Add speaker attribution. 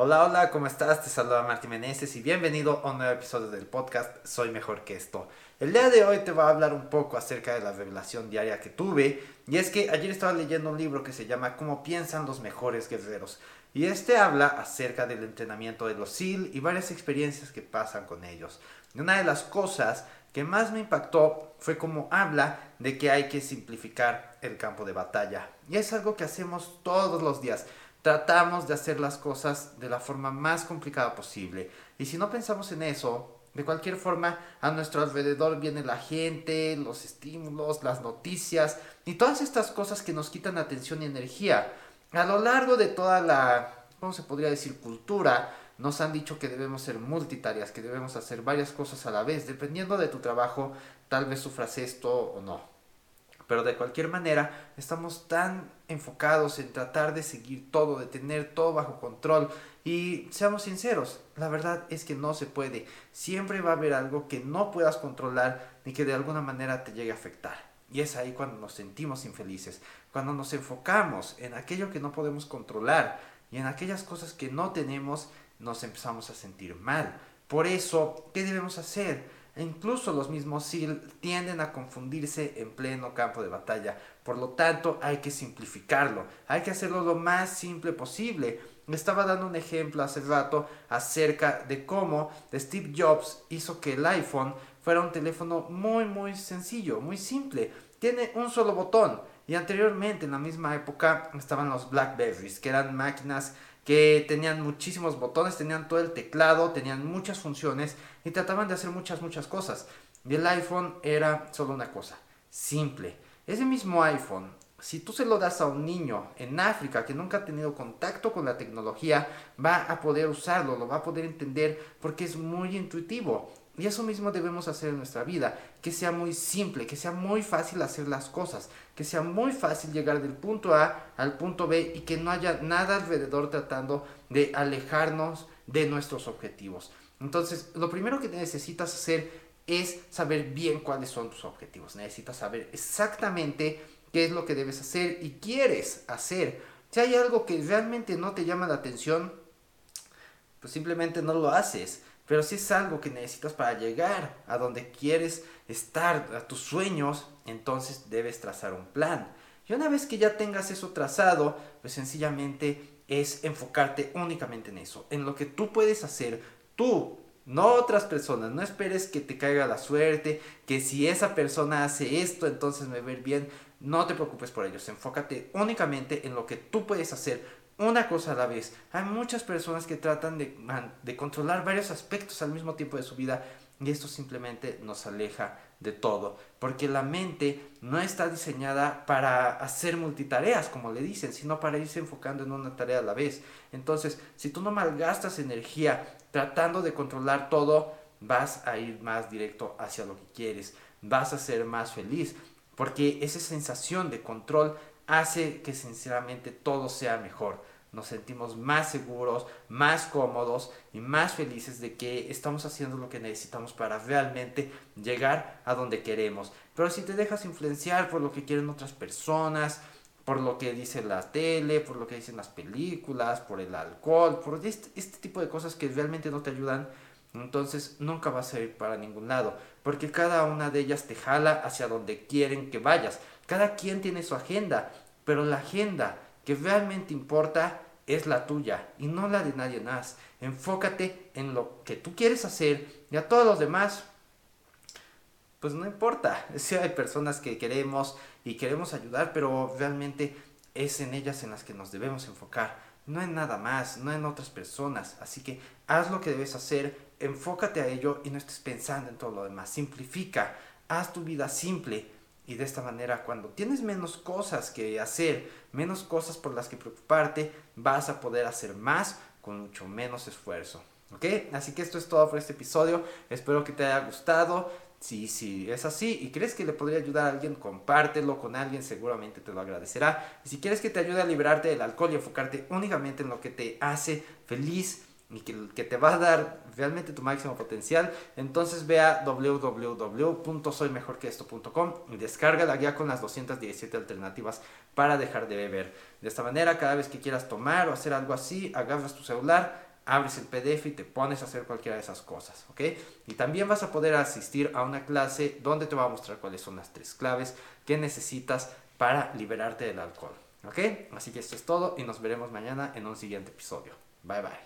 Speaker 1: Hola, hola, ¿cómo estás? Te saluda Martín Meneses y bienvenido a un nuevo episodio del podcast Soy Mejor que esto. El día de hoy te voy a hablar un poco acerca de la revelación diaria que tuve y es que ayer estaba leyendo un libro que se llama Cómo piensan los mejores guerreros y este habla acerca del entrenamiento de los SEAL y varias experiencias que pasan con ellos. Y una de las cosas que más me impactó fue cómo habla de que hay que simplificar el campo de batalla. Y es algo que hacemos todos los días tratamos de hacer las cosas de la forma más complicada posible. Y si no pensamos en eso, de cualquier forma, a nuestro alrededor viene la gente, los estímulos, las noticias y todas estas cosas que nos quitan atención y energía. A lo largo de toda la, ¿cómo se podría decir?, cultura, nos han dicho que debemos ser multitarias, que debemos hacer varias cosas a la vez. Dependiendo de tu trabajo, tal vez sufras esto o no. Pero de cualquier manera, estamos tan enfocados en tratar de seguir todo, de tener todo bajo control. Y seamos sinceros, la verdad es que no se puede. Siempre va a haber algo que no puedas controlar ni que de alguna manera te llegue a afectar. Y es ahí cuando nos sentimos infelices, cuando nos enfocamos en aquello que no podemos controlar y en aquellas cosas que no tenemos, nos empezamos a sentir mal. Por eso, ¿qué debemos hacer? E incluso los mismos SEAL tienden a confundirse en pleno campo de batalla. Por lo tanto, hay que simplificarlo. Hay que hacerlo lo más simple posible. Estaba dando un ejemplo hace rato acerca de cómo Steve Jobs hizo que el iPhone fuera un teléfono muy muy sencillo, muy simple. Tiene un solo botón. Y anteriormente, en la misma época, estaban los Blackberries, que eran máquinas que tenían muchísimos botones, tenían todo el teclado, tenían muchas funciones y trataban de hacer muchas, muchas cosas. Y el iPhone era solo una cosa, simple. Ese mismo iPhone, si tú se lo das a un niño en África que nunca ha tenido contacto con la tecnología, va a poder usarlo, lo va a poder entender porque es muy intuitivo. Y eso mismo debemos hacer en nuestra vida, que sea muy simple, que sea muy fácil hacer las cosas, que sea muy fácil llegar del punto A al punto B y que no haya nada alrededor tratando de alejarnos de nuestros objetivos. Entonces, lo primero que necesitas hacer es saber bien cuáles son tus objetivos. Necesitas saber exactamente qué es lo que debes hacer y quieres hacer. Si hay algo que realmente no te llama la atención, pues simplemente no lo haces. Pero si es algo que necesitas para llegar a donde quieres estar, a tus sueños, entonces debes trazar un plan. Y una vez que ya tengas eso trazado, pues sencillamente es enfocarte únicamente en eso, en lo que tú puedes hacer tú, no otras personas. No esperes que te caiga la suerte, que si esa persona hace esto, entonces me ver bien. No te preocupes por ellos, enfócate únicamente en lo que tú puedes hacer una cosa a la vez. Hay muchas personas que tratan de, de, controlar varios aspectos al mismo tiempo de su vida y esto simplemente nos aleja de todo, porque la mente no está diseñada para hacer multitareas, como le dicen, sino para irse enfocando en una tarea a la vez. Entonces, si tú no malgastas energía tratando de controlar todo, vas a ir más directo hacia lo que quieres, vas a ser más feliz, porque esa sensación de control hace que sinceramente todo sea mejor. Nos sentimos más seguros, más cómodos y más felices de que estamos haciendo lo que necesitamos para realmente llegar a donde queremos. Pero si te dejas influenciar por lo que quieren otras personas, por lo que dice la tele, por lo que dicen las películas, por el alcohol, por este, tipo de cosas que realmente no te ayudan, entonces nunca vas a ir para ningún lado, porque cada una de ellas te jala hacia donde quieren que vayas. Cada quien tiene su agenda, pero la agenda que realmente importa es la tuya y no la de nadie más. Enfócate en lo que tú quieres hacer y a todos los demás, pues no importa. Si hay personas que queremos y queremos ayudar, pero realmente es en ellas en las que nos debemos enfocar. No en nada más, no en otras personas. Así que haz lo que debes hacer, enfócate a ello y no estés pensando en todo lo demás. Simplifica, haz tu vida simple y de esta manera, cuando tienes menos cosas que hacer, menos cosas por las que preocuparte, vas a poder hacer más con mucho menos esfuerzo. ¿Ok? Así que esto es todo por este episodio. Espero que te haya gustado. Si, si es así y crees que le podría ayudar a alguien, compártelo con alguien, seguramente te lo agradecerá. Y si quieres que te ayude a liberarte del alcohol y enfocarte únicamente en lo que te hace feliz, y que, te va a dar realmente tu máximo potencial, entonces ve a www.soymejorqueesto.com y descarga la guía con las 217 alternativas para dejar de beber. De esta manera, cada vez que quieras tomar o hacer algo así, agarras tu celular, abres el PDF y te pones a hacer cualquiera de esas cosas, ¿ok? Y también vas a poder asistir a una clase donde te va a mostrar cuáles son las tres claves que necesitas para liberarte del alcohol, ¿ok? Así que esto es todo y nos veremos mañana en un siguiente episodio. Bye bye.